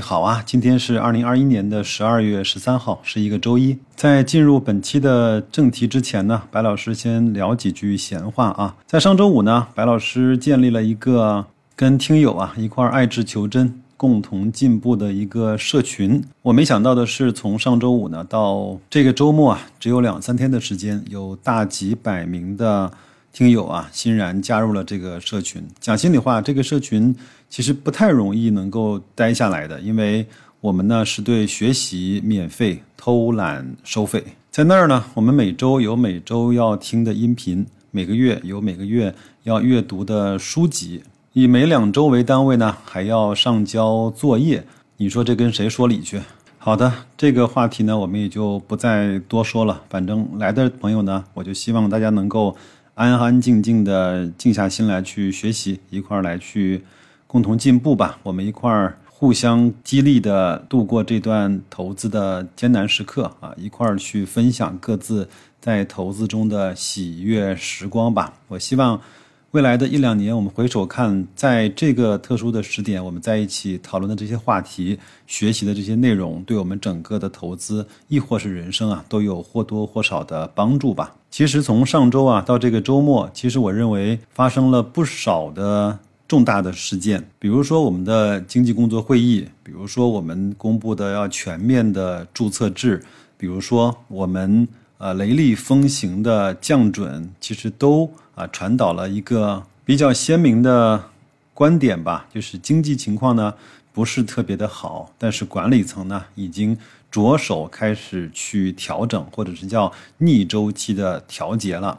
好啊，今天是二零二一年的十二月十三号，是一个周一。在进入本期的正题之前呢，白老师先聊几句闲话啊。在上周五呢，白老师建立了一个跟听友啊一块爱智求真、共同进步的一个社群。我没想到的是，从上周五呢到这个周末啊，只有两三天的时间，有大几百名的。听友啊，欣然加入了这个社群。讲心里话，这个社群其实不太容易能够待下来的，因为我们呢是对学习免费，偷懒收费。在那儿呢，我们每周有每周要听的音频，每个月有每个月要阅读的书籍，以每两周为单位呢，还要上交作业。你说这跟谁说理去？好的，这个话题呢，我们也就不再多说了。反正来的朋友呢，我就希望大家能够。安安静静的静下心来去学习，一块儿来去共同进步吧。我们一块儿互相激励的度过这段投资的艰难时刻啊！一块儿去分享各自在投资中的喜悦时光吧。我希望。未来的一两年，我们回首看，在这个特殊的时点，我们在一起讨论的这些话题、学习的这些内容，对我们整个的投资亦或是人生啊，都有或多或少的帮助吧。其实从上周啊到这个周末，其实我认为发生了不少的重大的事件，比如说我们的经济工作会议，比如说我们公布的要全面的注册制，比如说我们呃雷厉风行的降准，其实都。啊，传导了一个比较鲜明的观点吧，就是经济情况呢不是特别的好，但是管理层呢已经着手开始去调整，或者是叫逆周期的调节了。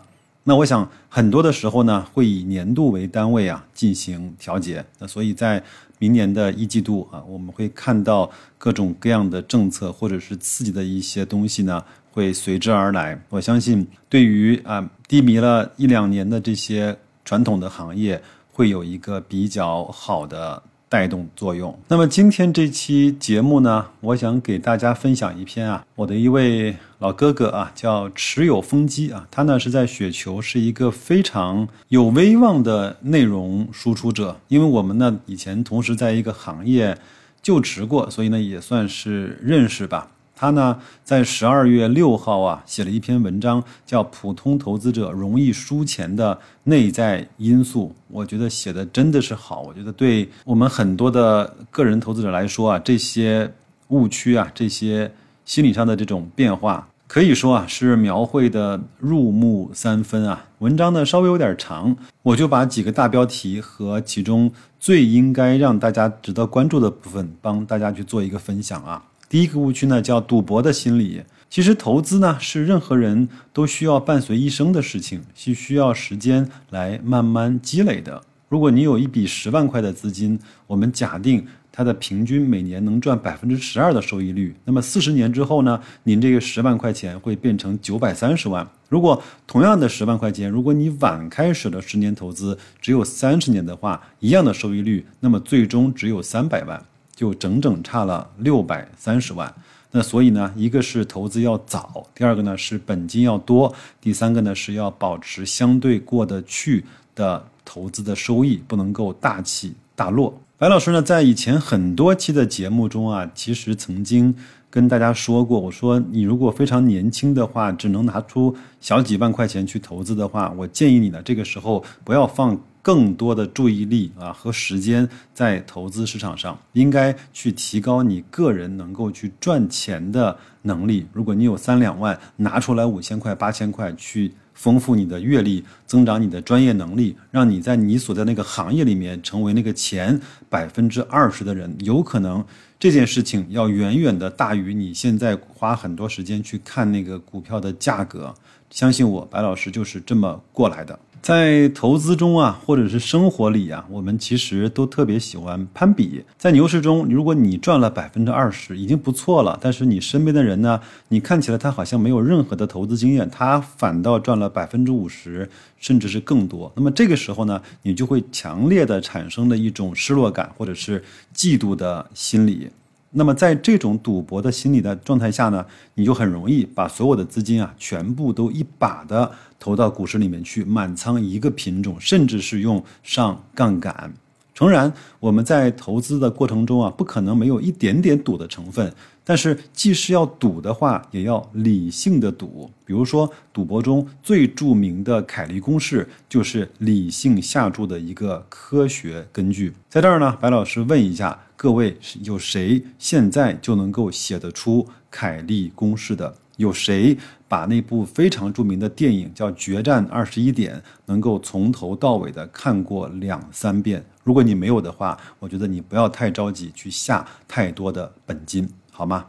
那我想很多的时候呢，会以年度为单位啊进行调节。那所以在明年的一季度啊，我们会看到各种各样的政策或者是刺激的一些东西呢。会随之而来。我相信，对于啊低迷了一两年的这些传统的行业，会有一个比较好的带动作用。那么今天这期节目呢，我想给大家分享一篇啊，我的一位老哥哥啊，叫持有风机啊，他呢是在雪球是一个非常有威望的内容输出者。因为我们呢以前同时在一个行业就职过，所以呢也算是认识吧。他呢，在十二月六号啊，写了一篇文章，叫《普通投资者容易输钱的内在因素》。我觉得写的真的是好。我觉得对我们很多的个人投资者来说啊，这些误区啊，这些心理上的这种变化，可以说啊，是描绘的入木三分啊。文章呢稍微有点长，我就把几个大标题和其中最应该让大家值得关注的部分，帮大家去做一个分享啊。第一个误区呢，叫赌博的心理。其实投资呢，是任何人都需要伴随一生的事情，是需要时间来慢慢积累的。如果你有一笔十万块的资金，我们假定它的平均每年能赚百分之十二的收益率，那么四十年之后呢，您这个十万块钱会变成九百三十万。如果同样的十万块钱，如果你晚开始的十年投资只有三十年的话，一样的收益率，那么最终只有三百万。就整整差了六百三十万，那所以呢，一个是投资要早，第二个呢是本金要多，第三个呢是要保持相对过得去的投资的收益，不能够大起大落。白老师呢，在以前很多期的节目中啊，其实曾经。跟大家说过，我说你如果非常年轻的话，只能拿出小几万块钱去投资的话，我建议你呢，这个时候不要放更多的注意力啊和时间在投资市场上，应该去提高你个人能够去赚钱的能力。如果你有三两万，拿出来五千块、八千块去丰富你的阅历，增长你的专业能力，让你在你所在那个行业里面成为那个前百分之二十的人，有可能。这件事情要远远的大于你现在花很多时间去看那个股票的价格，相信我，白老师就是这么过来的。在投资中啊，或者是生活里啊，我们其实都特别喜欢攀比。在牛市中，如果你赚了百分之二十，已经不错了。但是你身边的人呢，你看起来他好像没有任何的投资经验，他反倒赚了百分之五十，甚至是更多。那么这个时候呢，你就会强烈的产生了一种失落感，或者是嫉妒的心理。那么在这种赌博的心理的状态下呢，你就很容易把所有的资金啊，全部都一把的投到股市里面去，满仓一个品种，甚至是用上杠杆。诚然，我们在投资的过程中啊，不可能没有一点点赌的成分。但是，既是要赌的话，也要理性的赌。比如说，赌博中最著名的凯利公式，就是理性下注的一个科学根据。在这儿呢，白老师问一下各位：有谁现在就能够写得出凯利公式的？有谁把那部非常著名的电影叫《决战二十一点》能够从头到尾的看过两三遍？如果你没有的话，我觉得你不要太着急去下太多的本金，好吗？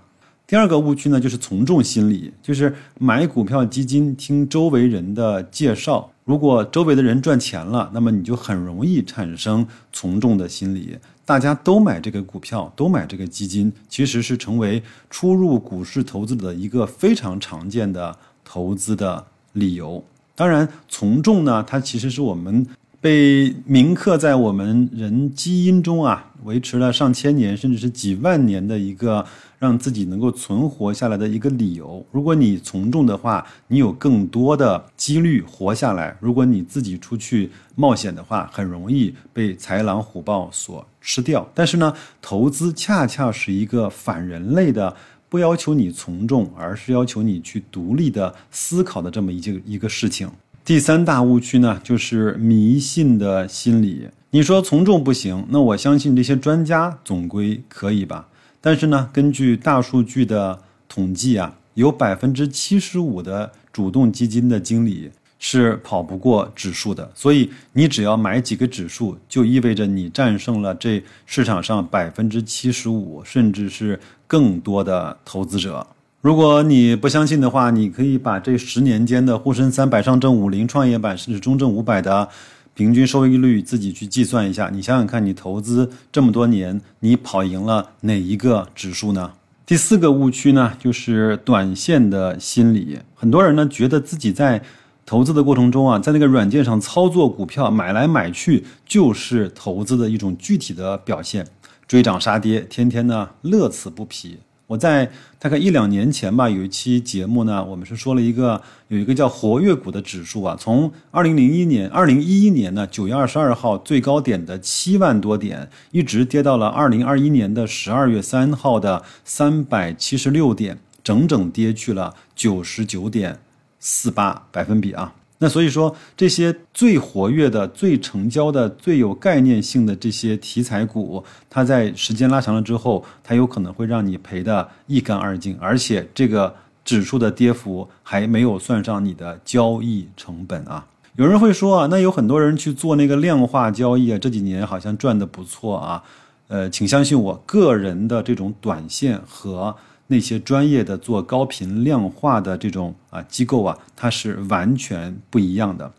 第二个误区呢，就是从众心理，就是买股票基金听周围人的介绍，如果周围的人赚钱了，那么你就很容易产生从众的心理。大家都买这个股票，都买这个基金，其实是成为初入股市投资的一个非常常见的投资的理由。当然，从众呢，它其实是我们被铭刻在我们人基因中啊，维持了上千年甚至是几万年的一个。让自己能够存活下来的一个理由。如果你从众的话，你有更多的几率活下来；如果你自己出去冒险的话，很容易被豺狼虎豹所吃掉。但是呢，投资恰恰是一个反人类的，不要求你从众，而是要求你去独立的思考的这么一件一个事情。第三大误区呢，就是迷信的心理。你说从众不行，那我相信这些专家总归可以吧？但是呢，根据大数据的统计啊，有百分之七十五的主动基金的经理是跑不过指数的。所以你只要买几个指数，就意味着你战胜了这市场上百分之七十五，甚至是更多的投资者。如果你不相信的话，你可以把这十年间的沪深三百、上证五零、创业板甚至中证五百的。平均收益率自己去计算一下，你想想看，你投资这么多年，你跑赢了哪一个指数呢？第四个误区呢，就是短线的心理。很多人呢觉得自己在投资的过程中啊，在那个软件上操作股票买来买去，就是投资的一种具体的表现，追涨杀跌，天天呢乐此不疲。我在大概一两年前吧，有一期节目呢，我们是说了一个有一个叫活跃股的指数啊，从二零零一年、二零一一年呢九月二十二号最高点的七万多点，一直跌到了二零二一年的十二月三号的三百七十六点，整整跌去了九十九点四八百分比啊。那所以说，这些最活跃的、最成交的、最有概念性的这些题材股，它在时间拉长了之后，它有可能会让你赔得一干二净，而且这个指数的跌幅还没有算上你的交易成本啊。有人会说啊，那有很多人去做那个量化交易啊，这几年好像赚得不错啊。呃，请相信我，个人的这种短线和。那些专业的做高频量化的这种啊机构啊，它是完全不一样的。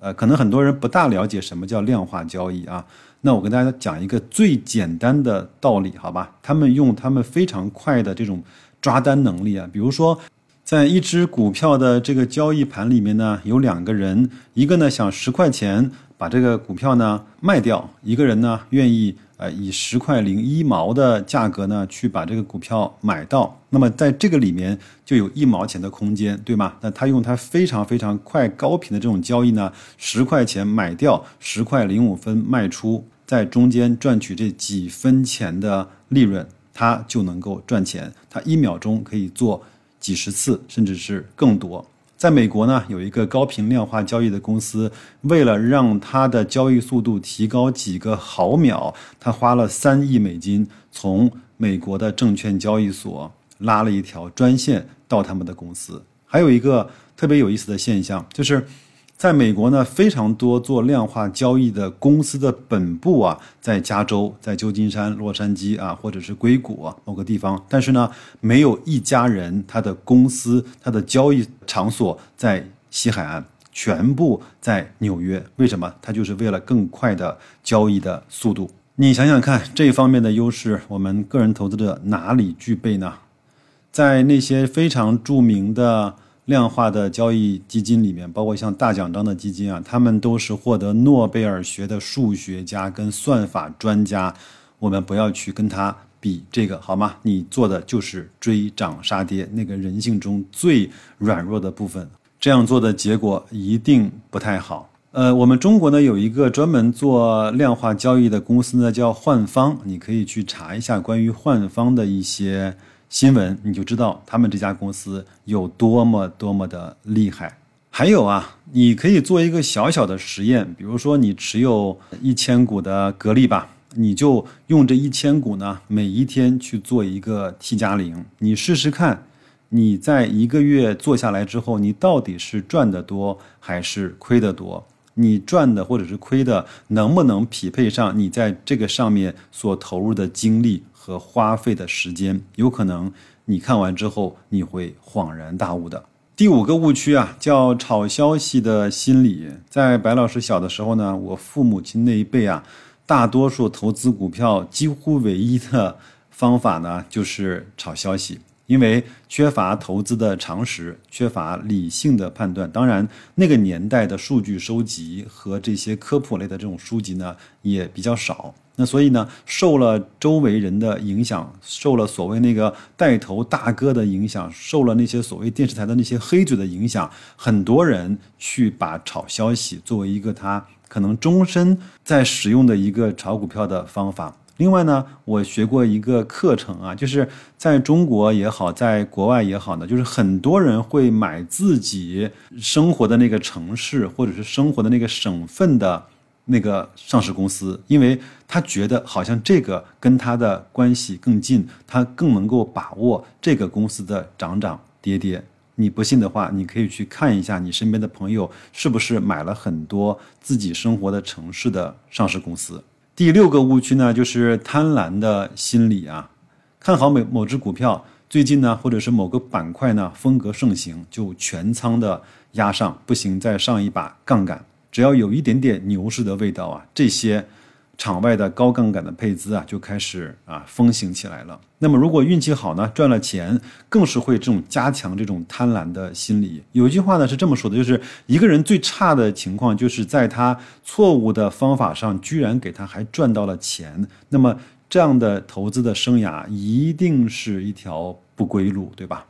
呃，可能很多人不大了解什么叫量化交易啊。那我跟大家讲一个最简单的道理，好吧？他们用他们非常快的这种抓单能力啊，比如说，在一只股票的这个交易盘里面呢，有两个人，一个呢想十块钱把这个股票呢卖掉，一个人呢愿意。呃，以十块零一毛的价格呢，去把这个股票买到，那么在这个里面就有一毛钱的空间，对吗？那他用他非常非常快、高频的这种交易呢，十块钱买掉，十块零五分卖出，在中间赚取这几分钱的利润，他就能够赚钱。他一秒钟可以做几十次，甚至是更多。在美国呢，有一个高频量化交易的公司，为了让它的交易速度提高几个毫秒，他花了三亿美金从美国的证券交易所拉了一条专线到他们的公司。还有一个特别有意思的现象，就是。在美国呢，非常多做量化交易的公司的本部啊，在加州、在旧金山、洛杉矶啊，或者是硅谷某个地方。但是呢，没有一家人他的公司、他的交易场所在西海岸，全部在纽约。为什么？他就是为了更快的交易的速度。你想想看，这方面的优势，我们个人投资者哪里具备呢？在那些非常著名的。量化的交易基金里面，包括像大奖章的基金啊，他们都是获得诺贝尔学的数学家跟算法专家。我们不要去跟他比这个，好吗？你做的就是追涨杀跌，那个人性中最软弱的部分。这样做的结果一定不太好。呃，我们中国呢有一个专门做量化交易的公司呢，叫幻方，你可以去查一下关于幻方的一些新闻，你就知道他们这家公司有多么多么的厉害。还有啊，你可以做一个小小的实验，比如说你持有一千股的格力吧，你就用这一千股呢，每一天去做一个 T 加零，你试试看，你在一个月做下来之后，你到底是赚的多还是亏的多？你赚的或者是亏的，能不能匹配上你在这个上面所投入的精力和花费的时间？有可能你看完之后你会恍然大悟的。第五个误区啊，叫炒消息的心理。在白老师小的时候呢，我父母亲那一辈啊，大多数投资股票几乎唯一的方法呢，就是炒消息。因为缺乏投资的常识，缺乏理性的判断，当然那个年代的数据收集和这些科普类的这种书籍呢也比较少。那所以呢，受了周围人的影响，受了所谓那个带头大哥的影响，受了那些所谓电视台的那些黑嘴的影响，很多人去把炒消息作为一个他可能终身在使用的一个炒股票的方法。另外呢，我学过一个课程啊，就是在中国也好，在国外也好呢，就是很多人会买自己生活的那个城市或者是生活的那个省份的那个上市公司，因为他觉得好像这个跟他的关系更近，他更能够把握这个公司的涨涨跌跌。你不信的话，你可以去看一下你身边的朋友是不是买了很多自己生活的城市的上市公司。第六个误区呢，就是贪婪的心理啊，看好某某只股票，最近呢，或者是某个板块呢，风格盛行，就全仓的压上，不行再上一把杠杆，只要有一点点牛市的味道啊，这些。场外的高杠杆的配资啊，就开始啊风行起来了。那么如果运气好呢，赚了钱，更是会这种加强这种贪婪的心理。有一句话呢是这么说的，就是一个人最差的情况，就是在他错误的方法上，居然给他还赚到了钱。那么这样的投资的生涯，一定是一条不归路，对吧？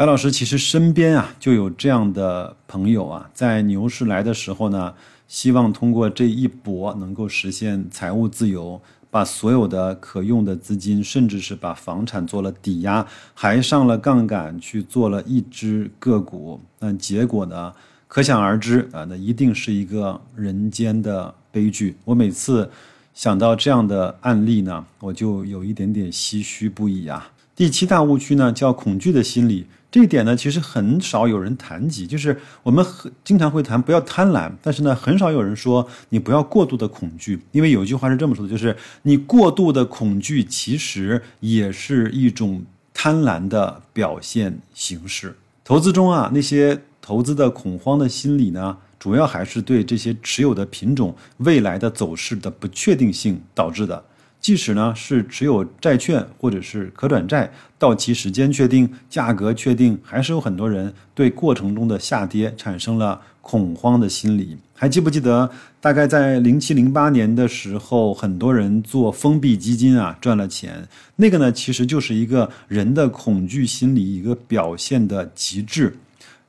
白老师其实身边啊就有这样的朋友啊，在牛市来的时候呢。希望通过这一搏能够实现财务自由，把所有的可用的资金，甚至是把房产做了抵押，还上了杠杆去做了一只个股。那结果呢？可想而知啊，那一定是一个人间的悲剧。我每次想到这样的案例呢，我就有一点点唏嘘不已啊。第七大误区呢，叫恐惧的心理。这一点呢，其实很少有人谈及，就是我们很经常会谈不要贪婪，但是呢，很少有人说你不要过度的恐惧，因为有一句话是这么说的，就是你过度的恐惧其实也是一种贪婪的表现形式。投资中啊，那些投资的恐慌的心理呢，主要还是对这些持有的品种未来的走势的不确定性导致的。即使呢是持有债券或者是可转债，到期时间确定，价格确定，还是有很多人对过程中的下跌产生了恐慌的心理。还记不记得，大概在零七零八年的时候，很多人做封闭基金啊赚了钱，那个呢其实就是一个人的恐惧心理一个表现的极致。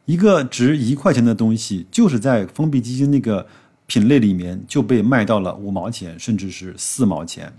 一个值一块钱的东西，就是在封闭基金那个品类里面就被卖到了五毛钱，甚至是四毛钱。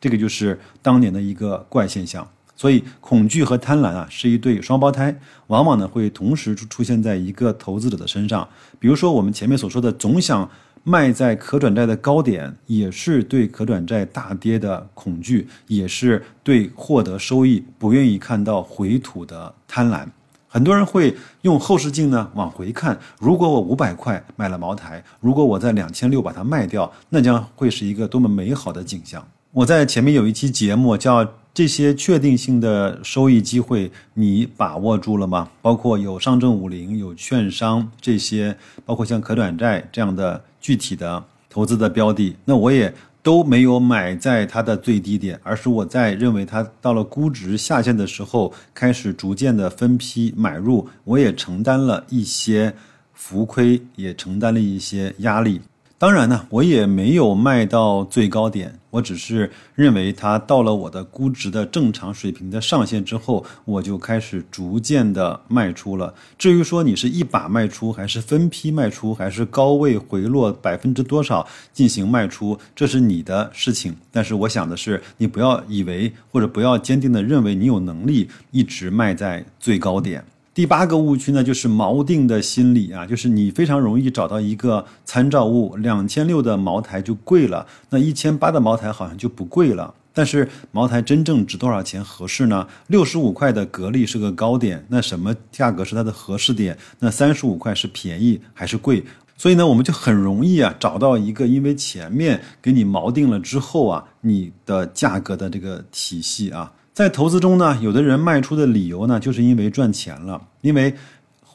这个就是当年的一个怪现象，所以恐惧和贪婪啊是一对双胞胎，往往呢会同时出出现在一个投资者的身上。比如说我们前面所说的，总想卖在可转债的高点，也是对可转债大跌的恐惧，也是对获得收益不愿意看到回吐的贪婪。很多人会用后视镜呢往回看，如果我五百块买了茅台，如果我在两千六把它卖掉，那将会是一个多么美好的景象。我在前面有一期节目叫“这些确定性的收益机会，你把握住了吗？”包括有上证五零、有券商这些，包括像可转债这样的具体的投资的标的，那我也都没有买在它的最低点，而是我在认为它到了估值下限的时候，开始逐渐的分批买入，我也承担了一些浮亏，也承担了一些压力。当然呢，我也没有卖到最高点，我只是认为它到了我的估值的正常水平的上限之后，我就开始逐渐的卖出了。至于说你是一把卖出，还是分批卖出，还是高位回落百分之多少进行卖出，这是你的事情。但是我想的是，你不要以为或者不要坚定的认为你有能力一直卖在最高点。第八个误区呢，就是锚定的心理啊，就是你非常容易找到一个参照物，两千六的茅台就贵了，那一千八的茅台好像就不贵了。但是茅台真正值多少钱合适呢？六十五块的格力是个高点，那什么价格是它的合适点？那三十五块是便宜还是贵？所以呢，我们就很容易啊找到一个，因为前面给你锚定了之后啊，你的价格的这个体系啊。在投资中呢，有的人卖出的理由呢，就是因为赚钱了，因为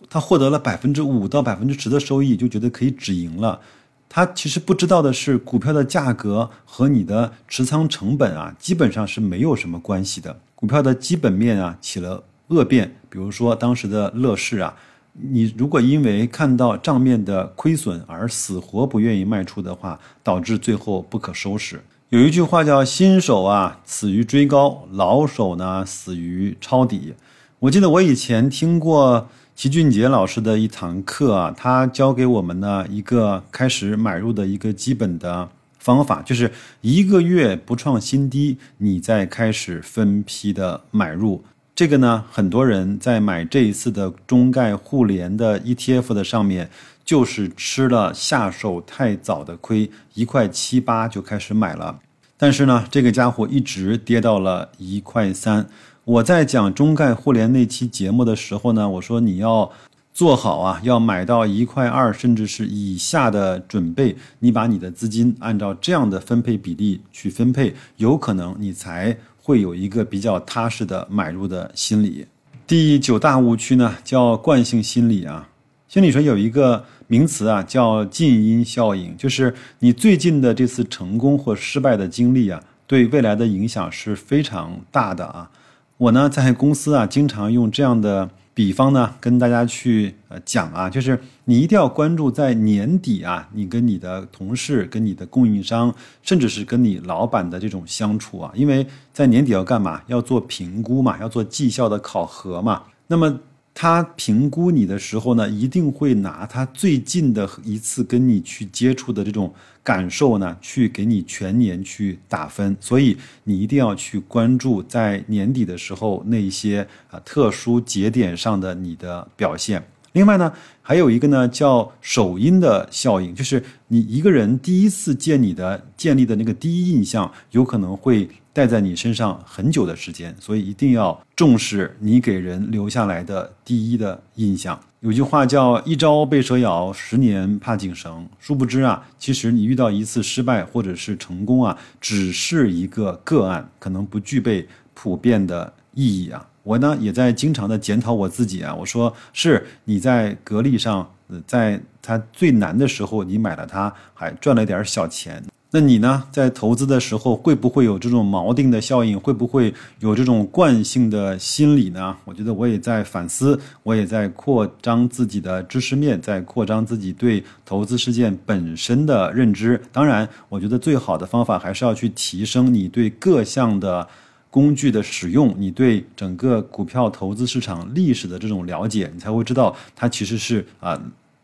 他获得了百分之五到百分之十的收益，就觉得可以止盈了。他其实不知道的是，股票的价格和你的持仓成本啊，基本上是没有什么关系的。股票的基本面啊起了恶变，比如说当时的乐视啊，你如果因为看到账面的亏损而死活不愿意卖出的话，导致最后不可收拾。有一句话叫“新手啊死于追高，老手呢死于抄底”。我记得我以前听过齐俊杰老师的一堂课啊，他教给我们呢一个开始买入的一个基本的方法，就是一个月不创新低，你再开始分批的买入。这个呢，很多人在买这一次的中概互联的 ETF 的上面。就是吃了下手太早的亏，一块七八就开始买了，但是呢，这个家伙一直跌到了一块三。我在讲中概互联那期节目的时候呢，我说你要做好啊，要买到一块二甚至是以下的准备，你把你的资金按照这样的分配比例去分配，有可能你才会有一个比较踏实的买入的心理。第九大误区呢，叫惯性心理啊，心理学有一个。名词啊，叫近因效应，就是你最近的这次成功或失败的经历啊，对未来的影响是非常大的啊。我呢，在公司啊，经常用这样的比方呢，跟大家去呃讲啊，就是你一定要关注在年底啊，你跟你的同事、跟你的供应商，甚至是跟你老板的这种相处啊，因为在年底要干嘛？要做评估嘛，要做绩效的考核嘛。那么。他评估你的时候呢，一定会拿他最近的一次跟你去接触的这种感受呢，去给你全年去打分。所以你一定要去关注在年底的时候那些啊特殊节点上的你的表现。另外呢，还有一个呢叫首因的效应，就是你一个人第一次见你的建立的那个第一印象，有可能会。带在你身上很久的时间，所以一定要重视你给人留下来的第一的印象。有句话叫“一朝被蛇咬，十年怕井绳”。殊不知啊，其实你遇到一次失败或者是成功啊，只是一个个案，可能不具备普遍的意义啊。我呢也在经常的检讨我自己啊。我说是你在格力上，在它最难的时候你买了它，还赚了点小钱。那你呢，在投资的时候会不会有这种锚定的效应？会不会有这种惯性的心理呢？我觉得我也在反思，我也在扩张自己的知识面，在扩张自己对投资事件本身的认知。当然，我觉得最好的方法还是要去提升你对各项的工具的使用，你对整个股票投资市场历史的这种了解，你才会知道它其实是啊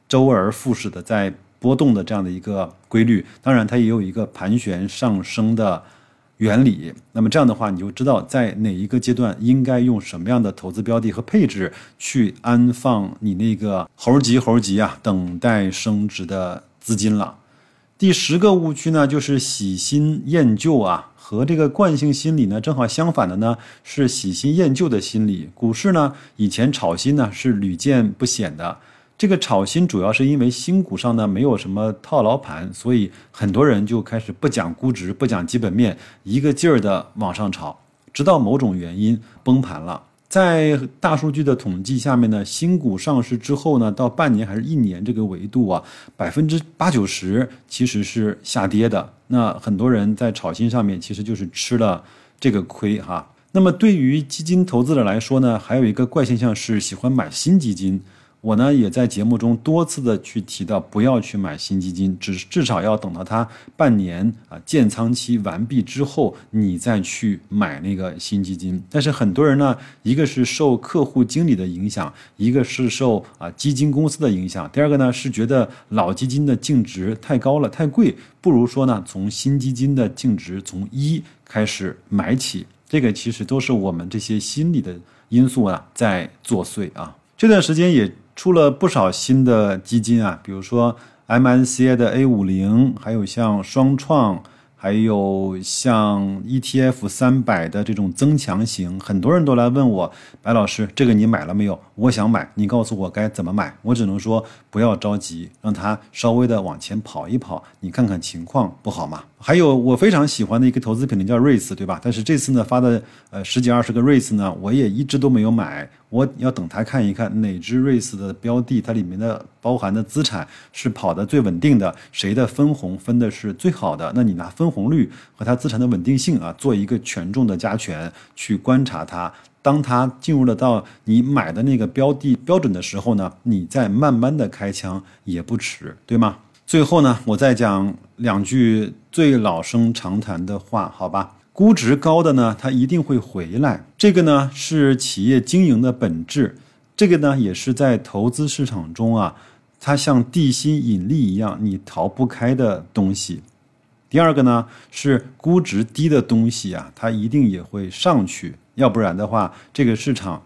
周而复始的在。波动的这样的一个规律，当然它也有一个盘旋上升的原理。那么这样的话，你就知道在哪一个阶段应该用什么样的投资标的和配置去安放你那个猴急猴急啊，等待升值的资金了。第十个误区呢，就是喜新厌旧啊，和这个惯性心理呢正好相反的呢是喜新厌旧的心理。股市呢以前炒新呢是屡见不鲜的。这个炒新主要是因为新股上呢没有什么套牢盘，所以很多人就开始不讲估值、不讲基本面，一个劲儿的往上炒，直到某种原因崩盘了。在大数据的统计下面呢，新股上市之后呢，到半年还是一年这个维度啊，百分之八九十其实是下跌的。那很多人在炒新上面其实就是吃了这个亏哈。那么对于基金投资者来说呢，还有一个怪现象是喜欢买新基金。我呢也在节目中多次的去提到，不要去买新基金，只至少要等到它半年啊建仓期完毕之后，你再去买那个新基金。但是很多人呢，一个是受客户经理的影响，一个是受啊基金公司的影响，第二个呢是觉得老基金的净值太高了，太贵，不如说呢从新基金的净值从一开始买起。这个其实都是我们这些心理的因素啊在作祟啊。这段时间也。出了不少新的基金啊，比如说 M N C A 的 A 五零，还有像双创，还有像 ETF 三百的这种增强型，很多人都来问我，白老师，这个你买了没有？我想买，你告诉我该怎么买？我只能说不要着急，让它稍微的往前跑一跑，你看看情况不好吗？还有我非常喜欢的一个投资品呢，叫瑞斯，对吧？但是这次呢发的呃十几二十个瑞斯呢，我也一直都没有买，我要等它看一看哪只瑞斯的标的，它里面的包含的资产是跑的最稳定的，谁的分红分的是最好的？那你拿分红率和它资产的稳定性啊，做一个权重的加权，去观察它。当它进入了到你买的那个标的标准的时候呢，你再慢慢的开枪也不迟，对吗？最后呢，我再讲两句最老生常谈的话，好吧？估值高的呢，它一定会回来，这个呢是企业经营的本质，这个呢也是在投资市场中啊，它像地心引力一样，你逃不开的东西。第二个呢是估值低的东西啊，它一定也会上去。要不然的话，这个市场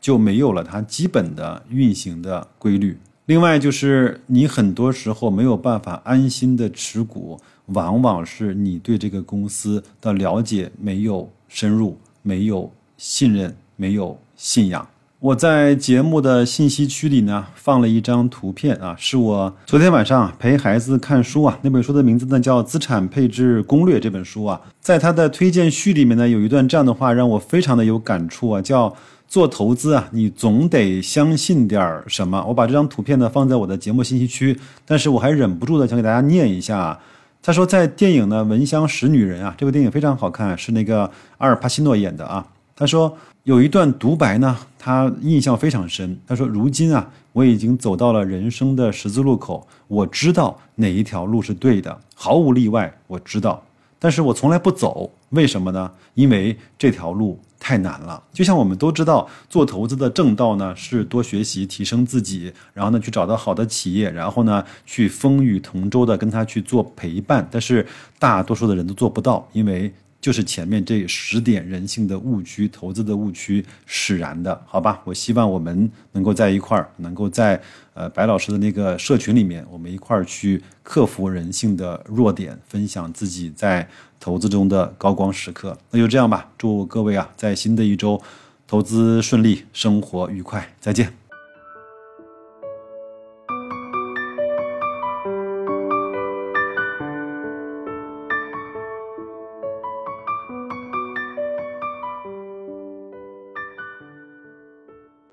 就没有了它基本的运行的规律。另外，就是你很多时候没有办法安心的持股，往往是你对这个公司的了解没有深入，没有信任，没有信仰。我在节目的信息区里呢放了一张图片啊，是我昨天晚上陪孩子看书啊，那本书的名字呢叫《资产配置攻略》这本书啊，在它的推荐序里面呢有一段这样的话让我非常的有感触啊，叫做投资啊，你总得相信点什么。我把这张图片呢放在我的节目信息区，但是我还忍不住的想给大家念一下。啊他说在电影呢《闻香识女人》啊，这部电影非常好看，是那个阿尔帕西诺演的啊。他说。有一段独白呢，他印象非常深。他说：“如今啊，我已经走到了人生的十字路口，我知道哪一条路是对的，毫无例外，我知道。但是我从来不走，为什么呢？因为这条路太难了。就像我们都知道，做投资的正道呢，是多学习、提升自己，然后呢，去找到好的企业，然后呢，去风雨同舟的跟他去做陪伴。但是大多数的人都做不到，因为。”就是前面这十点人性的误区、投资的误区使然的，好吧？我希望我们能够在一块儿，能够在呃白老师的那个社群里面，我们一块儿去克服人性的弱点，分享自己在投资中的高光时刻。那就这样吧，祝各位啊，在新的一周投资顺利，生活愉快，再见。